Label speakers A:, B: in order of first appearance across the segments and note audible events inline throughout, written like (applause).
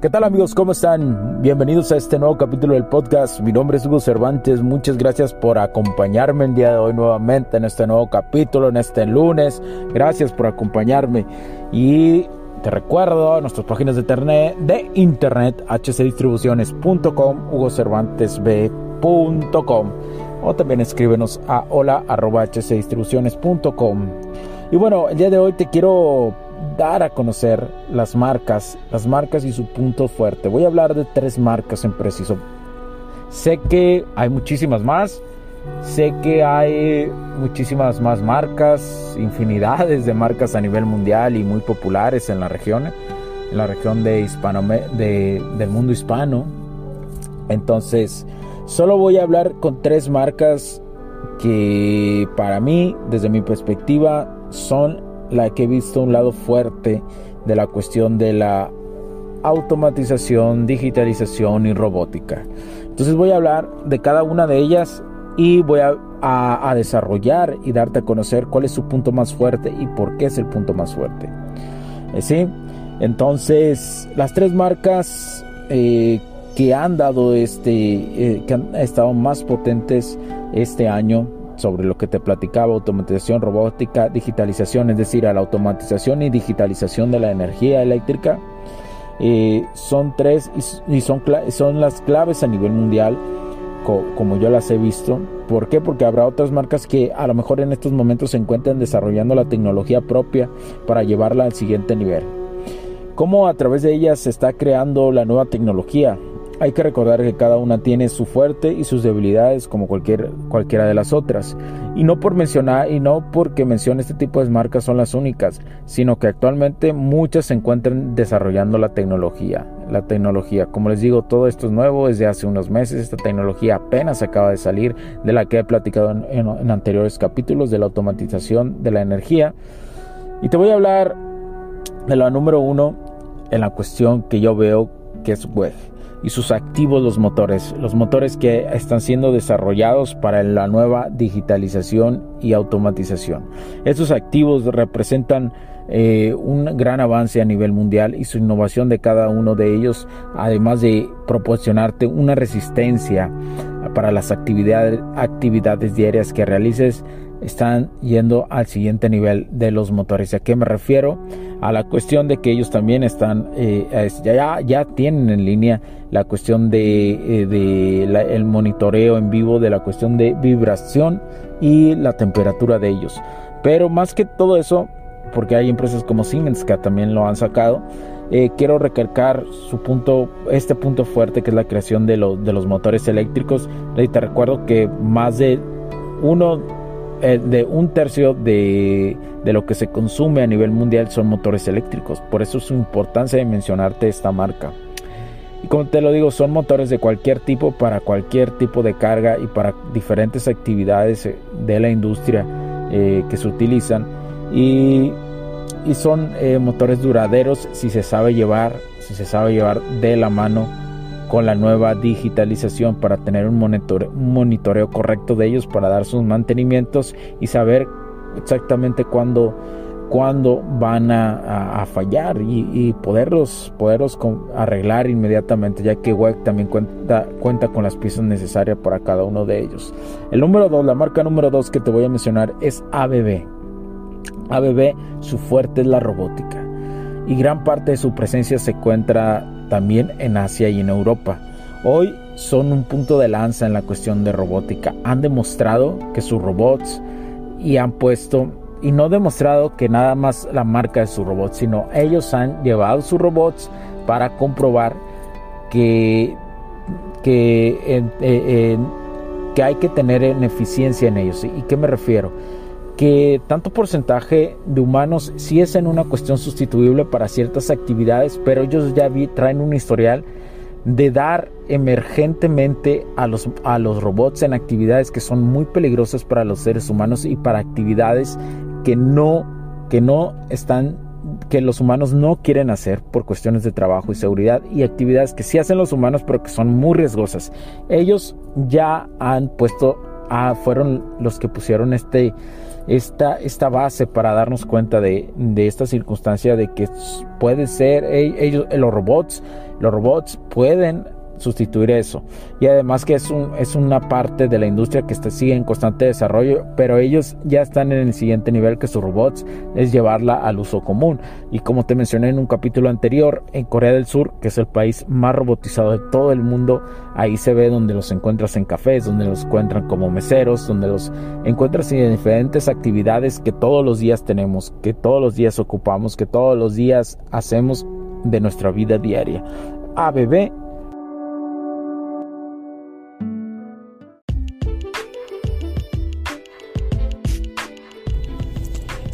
A: ¿Qué tal amigos? ¿Cómo están? Bienvenidos a este nuevo capítulo del podcast. Mi nombre es Hugo Cervantes. Muchas gracias por acompañarme el día de hoy nuevamente en este nuevo capítulo, en este lunes. Gracias por acompañarme. Y te recuerdo nuestras páginas de internet, de internet hcdistribuciones.com, hugocervantesb.com o también escríbenos a hola.hcdistribuciones.com. Y bueno, el día de hoy te quiero dar a conocer las marcas, las marcas y su punto fuerte. Voy a hablar de tres marcas en preciso. Sé que hay muchísimas más, sé que hay muchísimas más marcas, infinidades de marcas a nivel mundial y muy populares en la región, en la región de hispano, de, del mundo hispano. Entonces, solo voy a hablar con tres marcas que para mí, desde mi perspectiva, son la que he visto un lado fuerte de la cuestión de la automatización, digitalización y robótica. Entonces voy a hablar de cada una de ellas y voy a, desarrollar y darte a conocer cuál es su punto más fuerte y por qué es el punto más fuerte. Eh, ¿Sí? Entonces, las tres marcas eh, que han dado este, eh, que han estado más potentes este año sobre lo que te platicaba, automatización, robótica, digitalización, es decir, a la automatización y digitalización de la energía eléctrica. Eh, son tres y, son, son las claves a nivel mundial, como yo las he visto. ¿Por qué? Porque habrá otras marcas que a lo mejor en estos momentos se encuentran desarrollando la tecnología propia para llevarla al siguiente nivel. ¿Cómo a través de ellas se está creando la nueva tecnología? Hay que recordar que cada una tiene su fuerte y sus debilidades como cualquier, cualquiera de las otras. Y no por mencionar y no porque mencione este tipo de marcas son las únicas, sino que actualmente muchas se encuentran desarrollando la tecnología. La tecnología, como les digo, todo esto es nuevo desde hace unos meses. Esta tecnología apenas acaba de salir de la que he platicado en, en anteriores capítulos de la automatización de la energía. Y te voy a hablar de la número uno en la cuestión que yo veo que es web y sus activos los motores, los motores que están siendo desarrollados para la nueva digitalización y automatización. Estos activos representan eh, un gran avance a nivel mundial y su innovación de cada uno de ellos, además de proporcionarte una resistencia para las actividades, actividades diarias que realices, están yendo al siguiente nivel de los motores. ¿A qué me refiero? A la cuestión de que ellos también están, eh, ya, ya tienen en línea la cuestión de, eh, el monitoreo en vivo de la cuestión de vibración y la temperatura de ellos. Pero más que todo eso, porque hay empresas como Siemens que también lo han sacado, eh, quiero recalcar su punto, este punto fuerte que es la creación de, de los motores eléctricos. Y te recuerdo que más de uno eh, de un tercio de, lo que se consume a nivel mundial son motores eléctricos. Por eso es su importancia de mencionarte esta marca. Y como te lo digo, son motores de cualquier tipo para cualquier tipo de carga y para diferentes actividades eh, de la industria eh, que se utilizan. Y, y son motores duraderos si se sabe llevar, si se sabe llevar de la mano con la nueva digitalización para tener un monitoreo, correcto de ellos, para dar sus mantenimientos y saber exactamente cuándo, van a, fallar y, poderlos, poderlos arreglar inmediatamente, ya que WEC también cuenta, cuenta con las piezas necesarias para cada uno de ellos. El número 2, la marca número 2 que te voy a mencionar es ABB. ABB, su fuerte es la robótica y gran parte de su presencia se encuentra también en Asia y en Europa. Hoy son un punto de lanza en la cuestión de robótica. Han demostrado que sus robots y han puesto y no demostrado que nada más la marca de sus robots, sino ellos han llevado sus robots para comprobar que, que, que hay que tener en eficiencia en ellos. ¿Y qué me refiero? Que tanto porcentaje de humanos sí es en una cuestión sustituible para ciertas actividades, pero ellos ya traen un historial de dar emergentemente a los, a los robots en actividades que son muy peligrosas para los seres humanos y para actividades que no, que no están que los humanos no quieren hacer por cuestiones de trabajo y seguridad y actividades que sí hacen los humanos pero que son muy riesgosas. Ellos ya han puesto, a, fueron los que pusieron este, esta, esta base para darnos cuenta de, de esta circunstancia de que puede ser ellos, los robots, los robots pueden sustituir eso. Y además que es, un, es una parte de la industria que está, sigue en constante desarrollo, pero ellos ya están en el siguiente nivel que sus robots es llevarla al uso común. Y como te mencioné en un capítulo anterior, en Corea del Sur, que es el país más robotizado de todo el mundo, ahí se ve donde los encuentras en cafés, donde los encuentran como meseros, donde los encuentras en diferentes actividades que todos los días tenemos, que todos los días ocupamos, que todos los días hacemos de nuestra vida diaria. ABB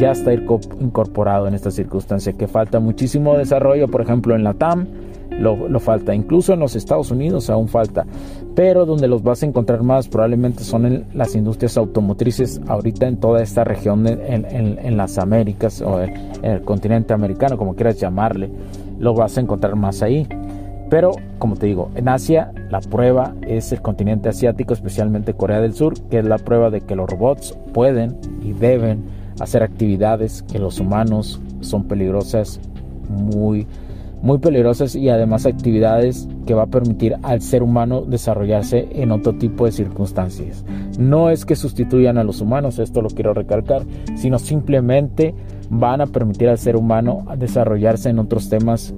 A: Ya está incorporado en esta circunstancia, que falta muchísimo desarrollo, por ejemplo en la TAM, lo, falta, incluso en los Estados Unidos aún falta, pero donde los vas a encontrar más probablemente son en las industrias automotrices ahorita en toda esta región, en, las Américas o en, el continente americano, como quieras llamarle, lo vas a encontrar más ahí. Pero, como te digo, en Asia la prueba es el continente asiático, especialmente Corea del Sur, que es la prueba de que los robots pueden y deben hacer actividades que los humanos son peligrosas, muy, muy peligrosas y además actividades que va a permitir al ser humano desarrollarse en otro tipo de circunstancias. No es que sustituyan a los humanos, esto lo quiero recalcar, sino simplemente van a permitir al ser humano desarrollarse en otros temas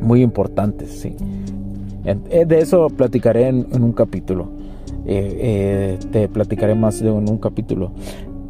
A: muy importantes. ¿sí? Eh, de eso platicaré en, un capítulo. Eh, eh, te platicaré más de un capítulo.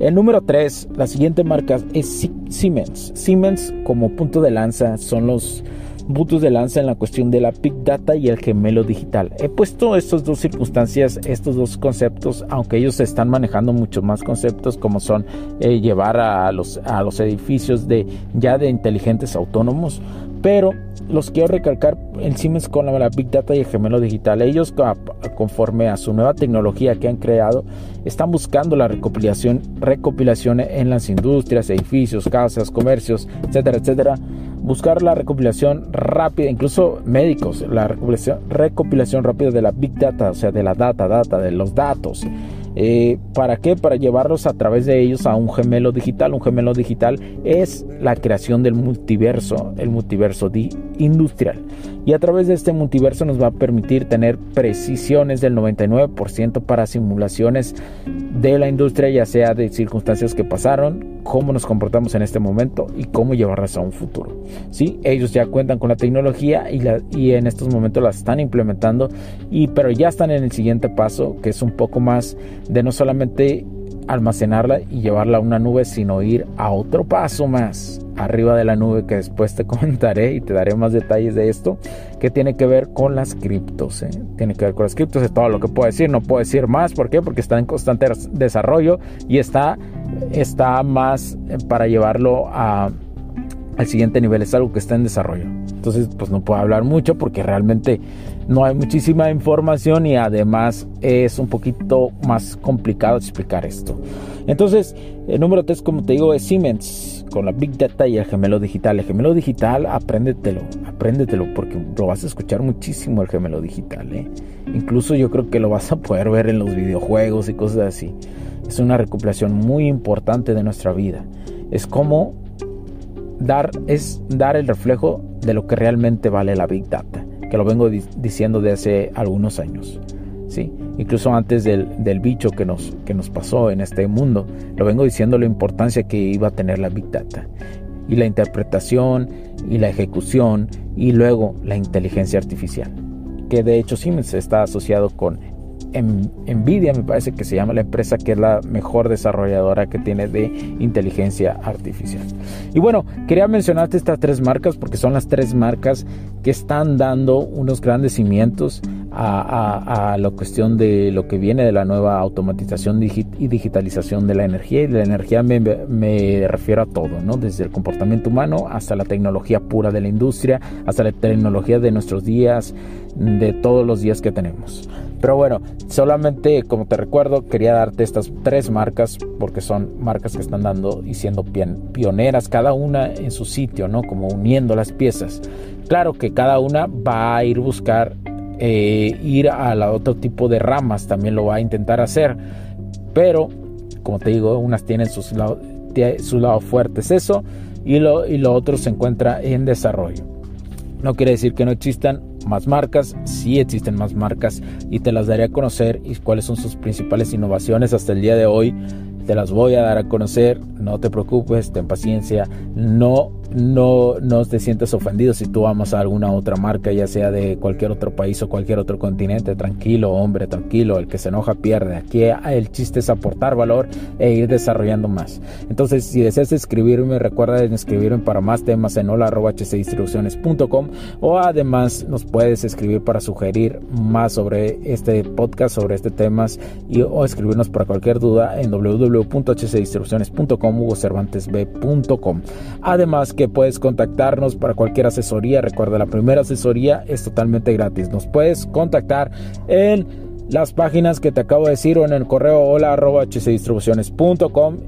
A: El número 3, la siguiente marca es Siemens. Siemens como punto de lanza son los puntos de lanza en la cuestión de la Big Data y el gemelo digital. He puesto estas dos circunstancias, estos dos conceptos, aunque ellos están manejando muchos más conceptos como son eh, llevar a los, a los edificios de ya de inteligentes autónomos, pero los quiero recalcar en Siemens con la, Big Data y el gemelo digital. Ellos, conforme a su nueva tecnología que han creado, están buscando la recopilación, recopilación en las industrias, edificios, casas, comercios, etcétera, etcétera. Buscar la recopilación rápida, incluso médicos, la recopilación, recopilación rápida de la Big Data, o sea, de la data, data, de los datos. Eh, ¿Para qué? Para llevarlos a través de ellos a un gemelo digital. Un gemelo digital es la creación del multiverso, el multiverso industrial. Y a través de este multiverso nos va a permitir tener precisiones del 99% para simulaciones de la industria, ya sea de circunstancias que pasaron, cómo nos comportamos en este momento y cómo llevarlas a un futuro. ¿Sí? Ellos ya cuentan con la tecnología y, y en estos momentos la están implementando, y, pero ya están en el siguiente paso, que es un poco más de no solamente almacenarla y llevarla a una nube, sino ir a otro paso más arriba de la nube que después te (laughs) comentaré y te daré más detalles de esto que tiene que ver con las criptos. ¿eh? Tiene que ver con las criptos, es todo lo que puedo decir, no puedo decir más, ¿por qué? Porque está en constante desarrollo y está, está más eh, para llevarlo a, al siguiente nivel, es algo que está en desarrollo. Entonces, pues no puedo hablar mucho porque realmente no hay muchísima información y además es un poquito más complicado explicar esto. Entonces, el número 3, como te digo, es Siemens con la Big Data y el gemelo digital. El gemelo digital, apréndetelo, apréndetelo, porque lo vas a escuchar muchísimo el gemelo digital. ¿eh? Incluso yo creo que lo vas a poder ver en los videojuegos y cosas así. Es una recopilación muy importante de nuestra vida. Es como dar, es dar el reflejo de lo que realmente vale la Big Data, que lo vengo diciendo de hace algunos años. Incluso antes del, bicho que nos, que nos pasó en este mundo, lo vengo diciendo la importancia que iba a tener la Big Data. Y la interpretación y la ejecución y luego la inteligencia artificial. Que de hecho Siemens está asociado con Nvidia, me parece que se llama la empresa que es la mejor desarrolladora que tiene de inteligencia artificial. Y bueno, quería mencionarte estas tres marcas porque son las tres marcas que están dando unos grandes cimientos a, la cuestión de lo que viene de la nueva automatización y digitalización de la energía. Y de la energía me, me, refiero a todo, ¿no? Desde el comportamiento humano hasta la tecnología pura de la industria, hasta la tecnología de nuestros días, de todos los días que tenemos. Pero bueno, solamente como te recuerdo, quería darte estas tres marcas porque son marcas que están dando y siendo pioneras, cada una en su sitio, ¿no? Como uniendo las piezas. Claro que cada una va a ir buscar eh, ir a la otro tipo de ramas, también lo va a intentar hacer. Pero, como te digo, unas tienen sus lados su lado fuertes eso y lo, y otro se encuentra en desarrollo. No quiere decir que no existan más marcas, sí existen más marcas y te las daré a conocer y cuáles son sus principales innovaciones hasta el día de hoy. Te las voy a dar a conocer, no te preocupes, ten paciencia, no no, no te sientes ofendido si tú amas a alguna otra marca, ya sea de cualquier otro país o cualquier otro continente. Tranquilo, hombre, tranquilo. El que se enoja pierde. Aquí el chiste es aportar valor e ir desarrollando más. Entonces, si deseas escribirme, recuerda escribirme para más temas en hola.hcdistribuciones.com o además nos puedes escribir para sugerir más sobre este podcast, sobre este temas y, o escribirnos para cualquier duda en www.hcdistribuciones.com o cervantesb.com. Además que puedes contactarnos para cualquier asesoría. Recuerda, la primera asesoría es totalmente gratis. Nos puedes contactar en las páginas que te acabo de decir o en el correo hola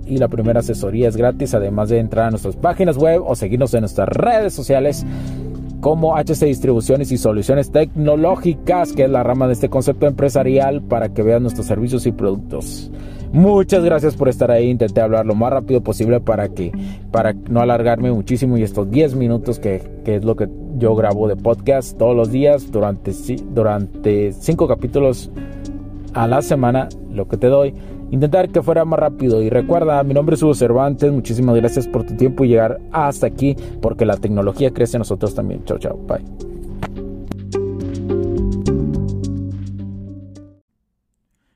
A: y la primera asesoría es gratis además de entrar a nuestras páginas web o seguirnos en nuestras redes sociales como HC Distribuciones y Soluciones Tecnológicas, que es la rama de este concepto empresarial para que veas nuestros servicios y productos. Muchas gracias por estar ahí. Intenté hablar lo más rápido posible para que para no alargarme muchísimo y estos 10 minutos que, es lo que yo grabo de podcast todos los días durante durante 5 capítulos a la semana, lo que te doy. Intentar que fuera más rápido y recuerda, mi nombre es Hugo Cervantes, muchísimas gracias por tu tiempo y llegar hasta aquí porque la tecnología crece nosotros también. Chao, chao, bye.